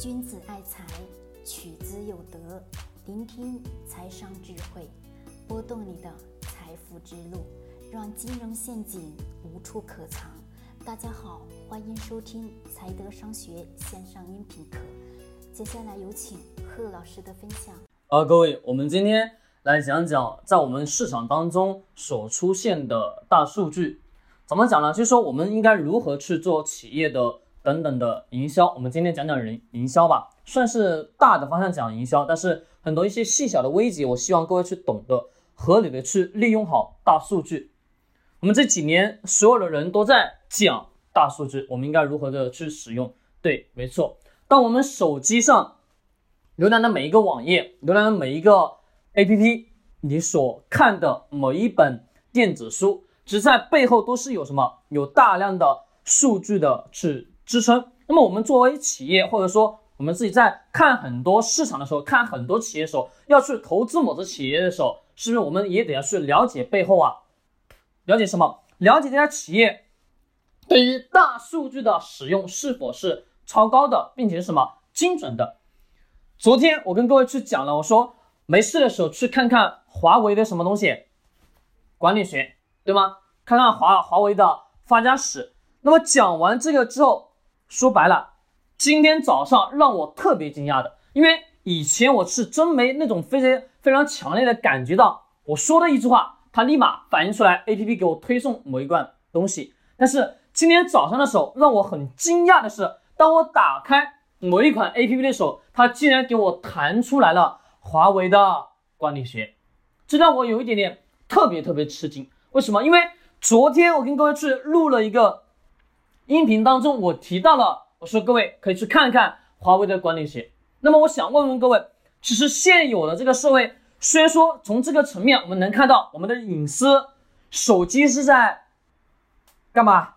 君子爱财，取之有德。聆听财商智慧，拨动你的财富之路，让金融陷阱无处可藏。大家好，欢迎收听财德商学线上音频课。接下来有请贺老师的分享。啊，各位，我们今天来讲讲在我们市场当中所出现的大数据。怎么讲呢？就是说我们应该如何去做企业的等等的营销。我们今天讲讲人营销吧，算是大的方向讲营销，但是很多一些细小的危机，我希望各位去懂得合理的去利用好大数据。我们这几年所有的人都在讲大数据，我们应该如何的去使用？对，没错。当我们手机上浏览的每一个网页，浏览的每一个 APP，你所看的每一本电子书。只在背后都是有什么？有大量的数据的去支撑。那么我们作为企业，或者说我们自己在看很多市场的时候，看很多企业的时候，要去投资某只企业的时候，是不是我们也得要去了解背后啊？了解什么？了解这家企业对于大数据的使用是否是超高的，并且是什么精准的？昨天我跟各位去讲了，我说没事的时候去看看华为的什么东西，管理学。对吗？看看华华为的发家史。那么讲完这个之后，说白了，今天早上让我特别惊讶的，因为以前我是真没那种非常非常强烈的感觉到，我说的一句话，它立马反映出来，A P P 给我推送某一罐东西。但是今天早上的时候，让我很惊讶的是，当我打开某一款 A P P 的时候，它竟然给我弹出来了华为的管理学，这让我有一点点特别特别吃惊。为什么？因为昨天我跟各位去录了一个音频，当中我提到了，我说各位可以去看看华为的管理学。那么我想问问各位，其实现有的这个社会，虽然说从这个层面我们能看到我们的隐私，手机是在干嘛？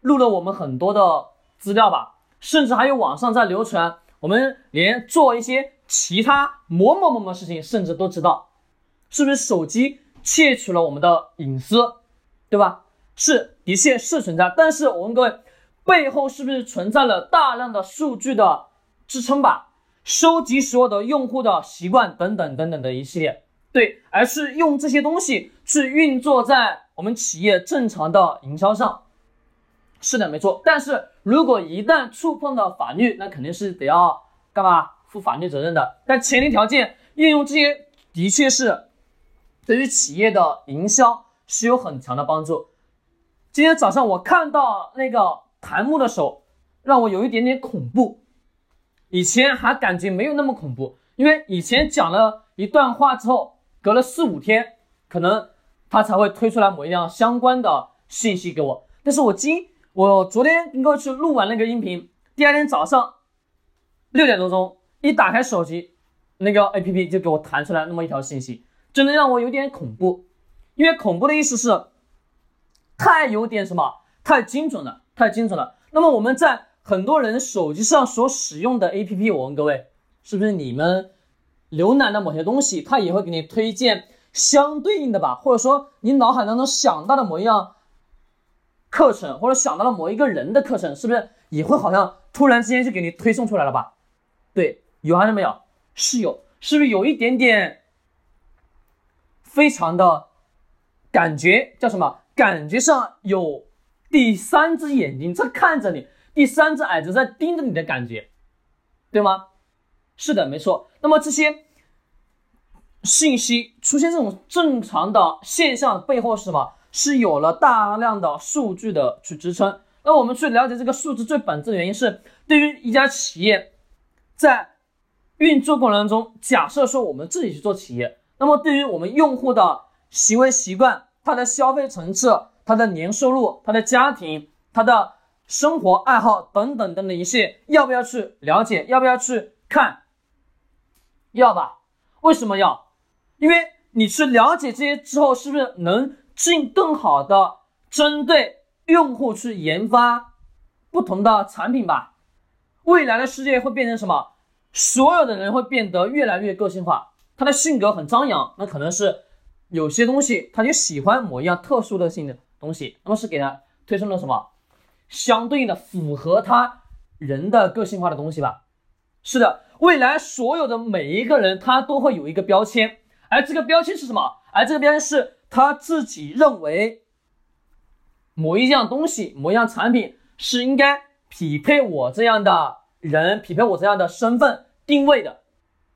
录了我们很多的资料吧，甚至还有网上在流传，我们连做一些其他某某某某事情，甚至都知道，是不是手机？窃取了我们的隐私，对吧？是，的确是存在。但是我问各位，背后是不是存在了大量的数据的支撑吧？收集所有的用户的习惯等等等等的一系列，对，而是用这些东西去运作在我们企业正常的营销上。是的，没错。但是如果一旦触碰到法律，那肯定是得要干嘛？负法律责任的。但前提条件，应用这些的确是。对于企业的营销是有很强的帮助。今天早上我看到那个弹幕的时候，让我有一点点恐怖。以前还感觉没有那么恐怖，因为以前讲了一段话之后，隔了四五天，可能他才会推出来某一样相关的信息给我。但是我今我昨天应该去录完那个音频，第二天早上六点多钟一打开手机，那个 A P P 就给我弹出来那么一条信息。真的让我有点恐怖，因为恐怖的意思是太有点什么，太精准了，太精准了。那么我们在很多人手机上所使用的 APP，我问各位，是不是你们浏览的某些东西，它也会给你推荐相对应的吧？或者说你脑海当中想到的某一样课程，或者想到了某一个人的课程，是不是也会好像突然之间就给你推送出来了吧？对，有还是没有？是有，是不是有一点点？非常的感觉叫什么？感觉上有第三只眼睛在看着你，第三只矮子在盯着你的感觉，对吗？是的，没错。那么这些信息出现这种正常的现象背后是什么？是有了大量的数据的去支撑。那我们去了解这个数字最本质的原因是，对于一家企业在运作过程中，假设说我们自己去做企业。那么，对于我们用户的行为习惯、他的消费层次、他的年收入、他的家庭、他的生活爱好等等等等一切，要不要去了解？要不要去看？要吧？为什么要？因为你去了解这些之后，是不是能进更好的针对用户去研发不同的产品吧？未来的世界会变成什么？所有的人会变得越来越个性化。他的性格很张扬，那可能是有些东西他就喜欢某一样特殊的性的东西，那么是给他推送了什么相对应的符合他人的个性化的东西吧？是的，未来所有的每一个人他都会有一个标签，而这个标签是什么？而这个标签是他自己认为某一样东西、某一样产品是应该匹配我这样的人、匹配我这样的身份定位的，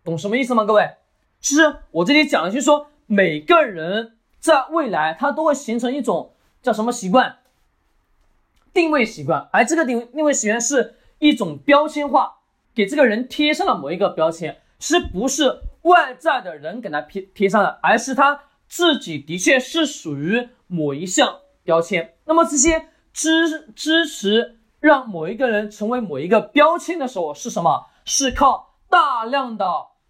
懂什么意思吗？各位，其实我这里讲的就是说，每个人在未来他都会形成一种叫什么习惯？定位习惯，而这个定定位习惯是一种标签化，给这个人贴上了某一个标签，其实不是外在的人给他贴贴上的，而是他自己的确是属于某一项标签。那么这些支支持让某一个人成为某一个标签的时候是什么？是靠大量的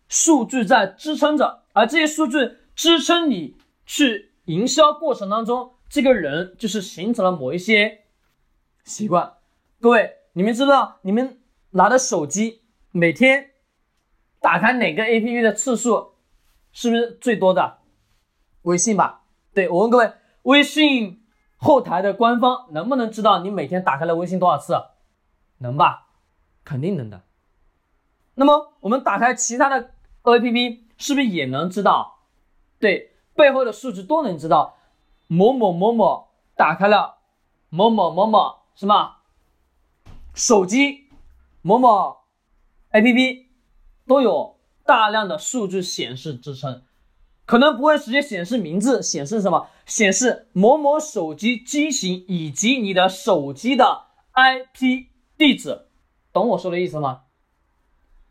数据在支撑着，而这些数据支撑你去营销过程当中，这个人就是形成了某一些。习惯，各位，你们知道你们拿的手机每天打开哪个 APP 的次数是不是最多的？微信吧。对我问各位，微信后台的官方能不能知道你每天打开了微信多少次？能吧？肯定能的。那么我们打开其他的 APP 是不是也能知道？对，背后的数据都能知道。某某某某打开了某某某某。什么？手机某某 APP 都有大量的数据显示支撑，可能不会直接显示名字，显示什么？显示某某手机机型以及你的手机的 IP 地址，懂我说的意思吗？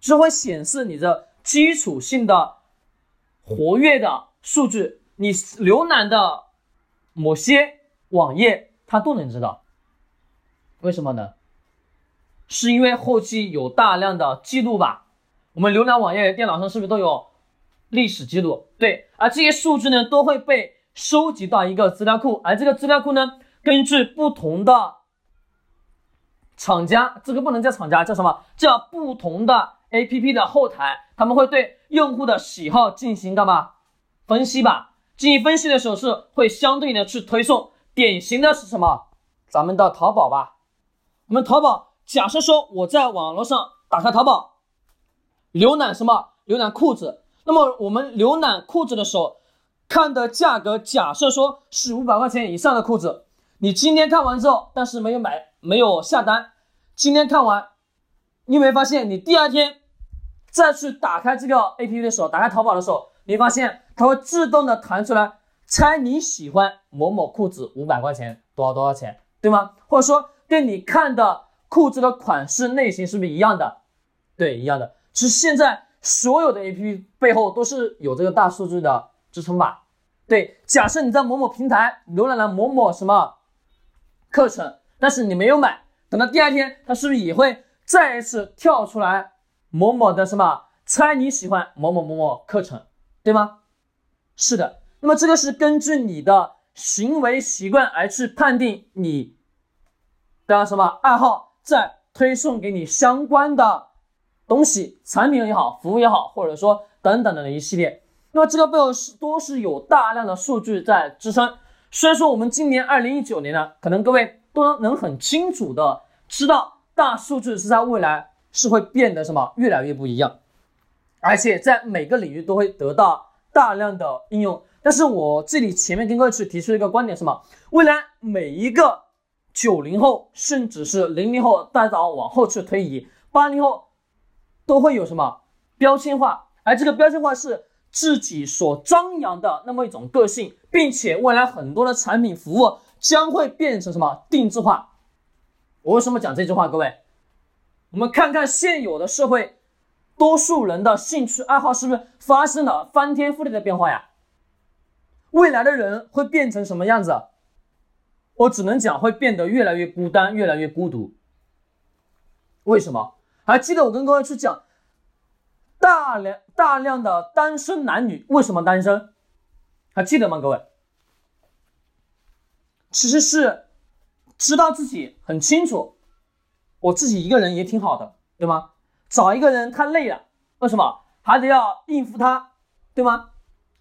是会显示你的基础性的活跃的数据，你浏览的某些网页，它都能知道。为什么呢？是因为后期有大量的记录吧？我们浏览网页，电脑上是不是都有历史记录？对，而这些数据呢，都会被收集到一个资料库，而这个资料库呢，根据不同的厂家，这个不能叫厂家，叫什么？叫不同的 APP 的后台，他们会对用户的喜好进行干嘛？分析吧。进行分析的时候，是会相对应的去推送。典型的是什么？咱们的淘宝吧。我们淘宝，假设说我在网络上打开淘宝，浏览什么？浏览裤子。那么我们浏览裤子的时候，看的价格，假设说是五百块钱以上的裤子，你今天看完之后，但是没有买，没有下单。今天看完，你没发现，你第二天再去打开这个 APP 的时候，打开淘宝的时候，你发现它会自动的弹出来，猜你喜欢某某裤子五百块钱多少多少钱，对吗？或者说。跟你看的裤子的款式类型是不是一样的？对，一样的。其实现在所有的 APP 背后都是有这个大数据的支撑吧？对，假设你在某某平台浏览了某某什么课程，但是你没有买，等到第二天，它是不是也会再一次跳出来某某的什么猜你喜欢某某某某课程，对吗？是的。那么这个是根据你的行为习惯而去判定你。的什么爱好，再推送给你相关的东西、产品也好、服务也好，或者说等等的一系列。那么这个背后是都是有大量的数据在支撑。虽然说我们今年二零一九年呢，可能各位都能很清楚的知道，大数据是在未来是会变得什么越来越不一样，而且在每个领域都会得到大量的应用。但是我这里前面跟各位去提出一个观点，什么？未来每一个。九零后，甚至是零零后，再到往后去推移，八零后都会有什么标签化？而这个标签化是自己所张扬的那么一种个性，并且未来很多的产品服务将会变成什么定制化？我为什么讲这句话？各位，我们看看现有的社会，多数人的兴趣爱好是不是发生了翻天覆地的变化呀？未来的人会变成什么样子？我只能讲会变得越来越孤单，越来越孤独。为什么？还记得我跟各位去讲大量大量的单身男女为什么单身？还记得吗？各位，其实是知道自己很清楚，我自己一个人也挺好的，对吗？找一个人太累了，为什么？还得要应付他，对吗？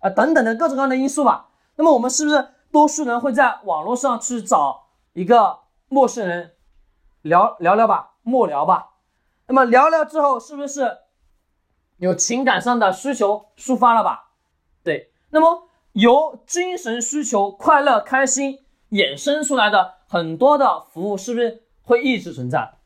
啊，等等的各种各样的因素吧。那么我们是不是？多数人会在网络上去找一个陌生人聊聊聊吧，陌聊吧。那么聊聊之后，是不是有情感上的需求抒发了吧？对，那么由精神需求、快乐、开心衍生出来的很多的服务，是不是会一直存在？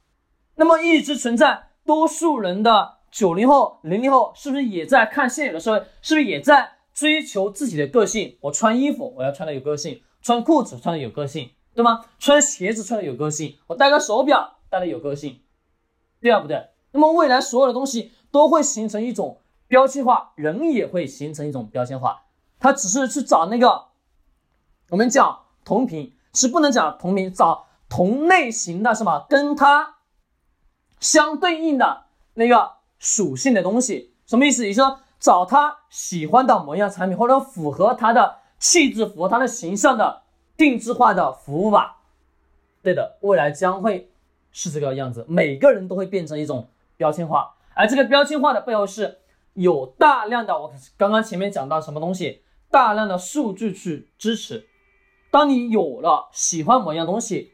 那么一直存在，多数人的九零后、零零后，是不是也在看现有的社会？是不是也在追求自己的个性？我穿衣服，我要穿的有个性；穿裤子穿的有个性，对吗？穿鞋子穿的有个性，我戴个手表戴的有个性，对啊，不对？那么未来所有的东西都会形成一种标签化，人也会形成一种标签化。他只是去找那个，我们讲同频，是不能讲同频，找同类型的是吗？跟他相对应的那个属性的东西，什么意思？也就是说，找他喜欢的某一样产品，或者符合他的气质、符合他的形象的定制化的服务吧。对的，未来将会是这个样子，每个人都会变成一种标签化，而这个标签化的背后是有大量的，我刚刚前面讲到什么东西，大量的数据去支持。当你有了喜欢某样东西，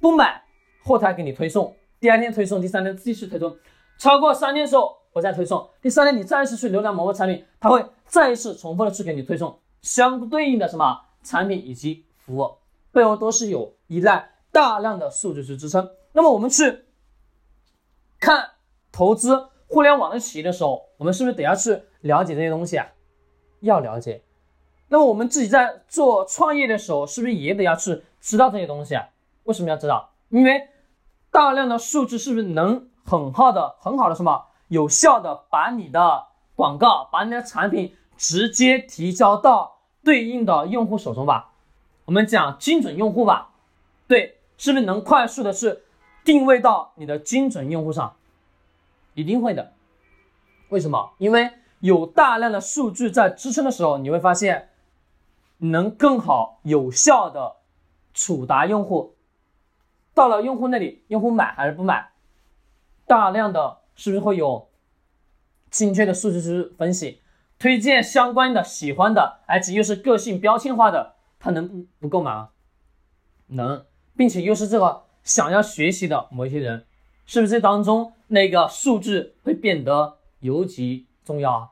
不买，后台给你推送。第二天推送，第三天继续推送，超过三天之后我再推送，第三天你再次去浏览某个产品，它会再一次重复的去给你推送相对应的什么产品以及服务，背后都是有依赖大量的数据去支撑。那么我们去看投资互联网的企业的时候，我们是不是得要去了解这些东西啊？要了解。那么我们自己在做创业的时候，是不是也得要去知道这些东西啊？为什么要知道？因为大量的数据是不是能很好的、很好的什么有效的把你的广告、把你的产品直接提交到对应的用户手中吧？我们讲精准用户吧，对，是不是能快速的是定位到你的精准用户上？一定会的。为什么？因为有大量的数据在支撑的时候，你会发现能更好、有效的触达用户。到了用户那里，用户买还是不买？大量的是不是会有精确的数据去分析，推荐相关的喜欢的，而且又是个性标签化的，他能不不购买吗？能，并且又是这个想要学习的某一些人，是不是这当中那个数据会变得尤其重要啊？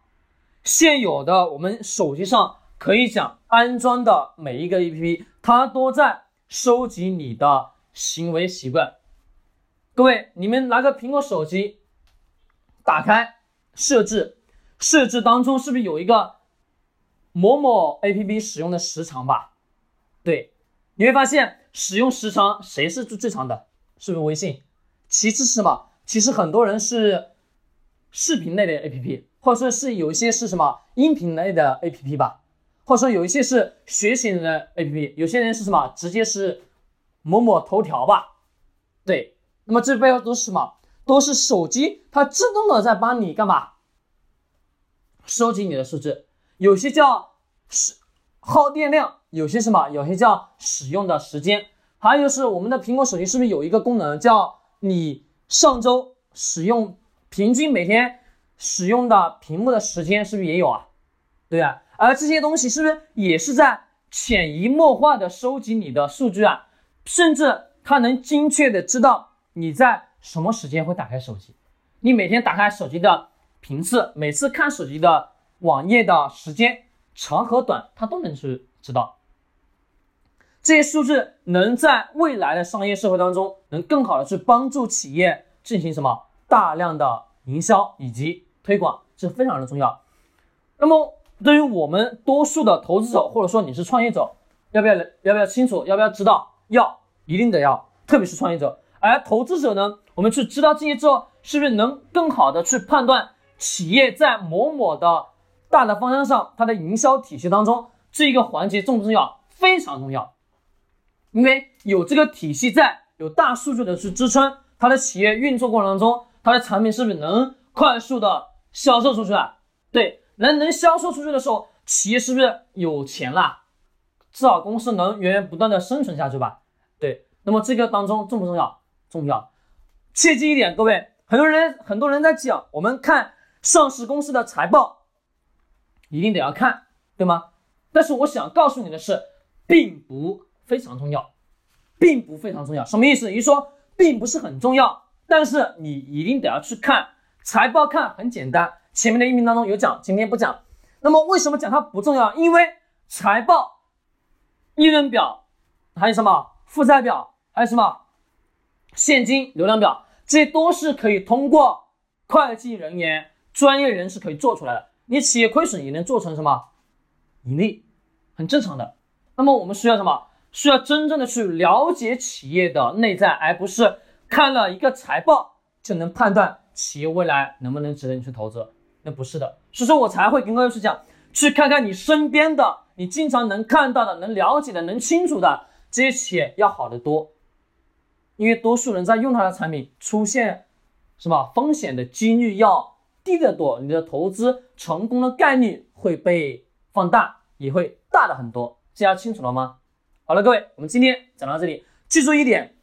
现有的我们手机上可以讲安装的每一个 APP，它都在收集你的。行为习惯，各位，你们拿个苹果手机，打开设置，设置当中是不是有一个某某 APP 使用的时长吧？对，你会发现使用时长谁是最最长的？是不是微信？其次是什么？其实很多人是视频类的 APP，或者说是有一些是什么音频类的 APP 吧，或者说有一些是学习类的 APP，有些人是什么直接是。某某头条吧，对，那么这背后都是什么？都是手机它自动的在帮你干嘛？收集你的数据，有些叫使耗电量，有些什么？有些叫使用的时间，还有就是我们的苹果手机是不是有一个功能叫你上周使用平均每天使用的屏幕的时间是不是也有啊？对啊，而这些东西是不是也是在潜移默化的收集你的数据啊？甚至它能精确的知道你在什么时间会打开手机，你每天打开手机的频次，每次看手机的网页的时间长和短，它都能去知道。这些数字能在未来的商业社会当中，能更好的去帮助企业进行什么大量的营销以及推广，这非常的重要。那么对于我们多数的投资者，或者说你是创业者，要不要要不要清楚，要不要知道？要一定得要，特别是创业者，而投资者呢，我们去知道这些之后，是不是能更好的去判断企业在某某的大的方向上，它的营销体系当中这一个环节重不重要？非常重要，因为有这个体系在，有大数据的去支撑，它的企业运作过程当中，它的产品是不是能快速的销售出去啊？对，能能销售出去的时候，企业是不是有钱了？至少公司能源源不断的生存下去吧？对，那么这个当中重不重要？重要。切记一点，各位，很多人很多人在讲，我们看上市公司的财报，一定得要看，对吗？但是我想告诉你的是，并不非常重要，并不非常重要。什么意思？也就说，并不是很重要。但是你一定得要去看财报，看很简单，前面的音频当中有讲，今天不讲。那么为什么讲它不重要？因为财报、利润表，还有什么负债表，还有什么现金流量表，这都是可以通过会计人员、专业人士可以做出来的。你企业亏损也能做成什么盈利，很正常的。那么我们需要什么？需要真正的去了解企业的内在，而不是看了一个财报就能判断企业未来能不能值得你去投资。那不是的，所以说我才会跟各位去讲，去看看你身边的，你经常能看到的、能了解的、能清楚的这些企业要好得多，因为多数人在用它的产品出现什么风险的几率要低得多，你的投资成功的概率会被放大，也会大的很多。这样清楚了吗？好了，各位，我们今天讲到这里，记住一点：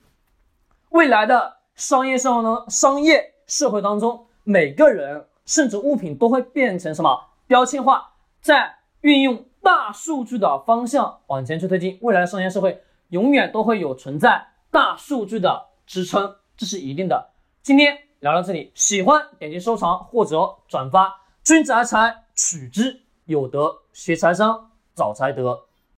未来的商业生活中、商业社会当中，每个人甚至物品都会变成什么标签化，在运用大数据的方向往前去推进。未来的商业社会永远都会有存在大数据的支撑，这是一定的。今天聊到这里，喜欢点击收藏或者转发。君子爱财，取之有德；学财商，找财德。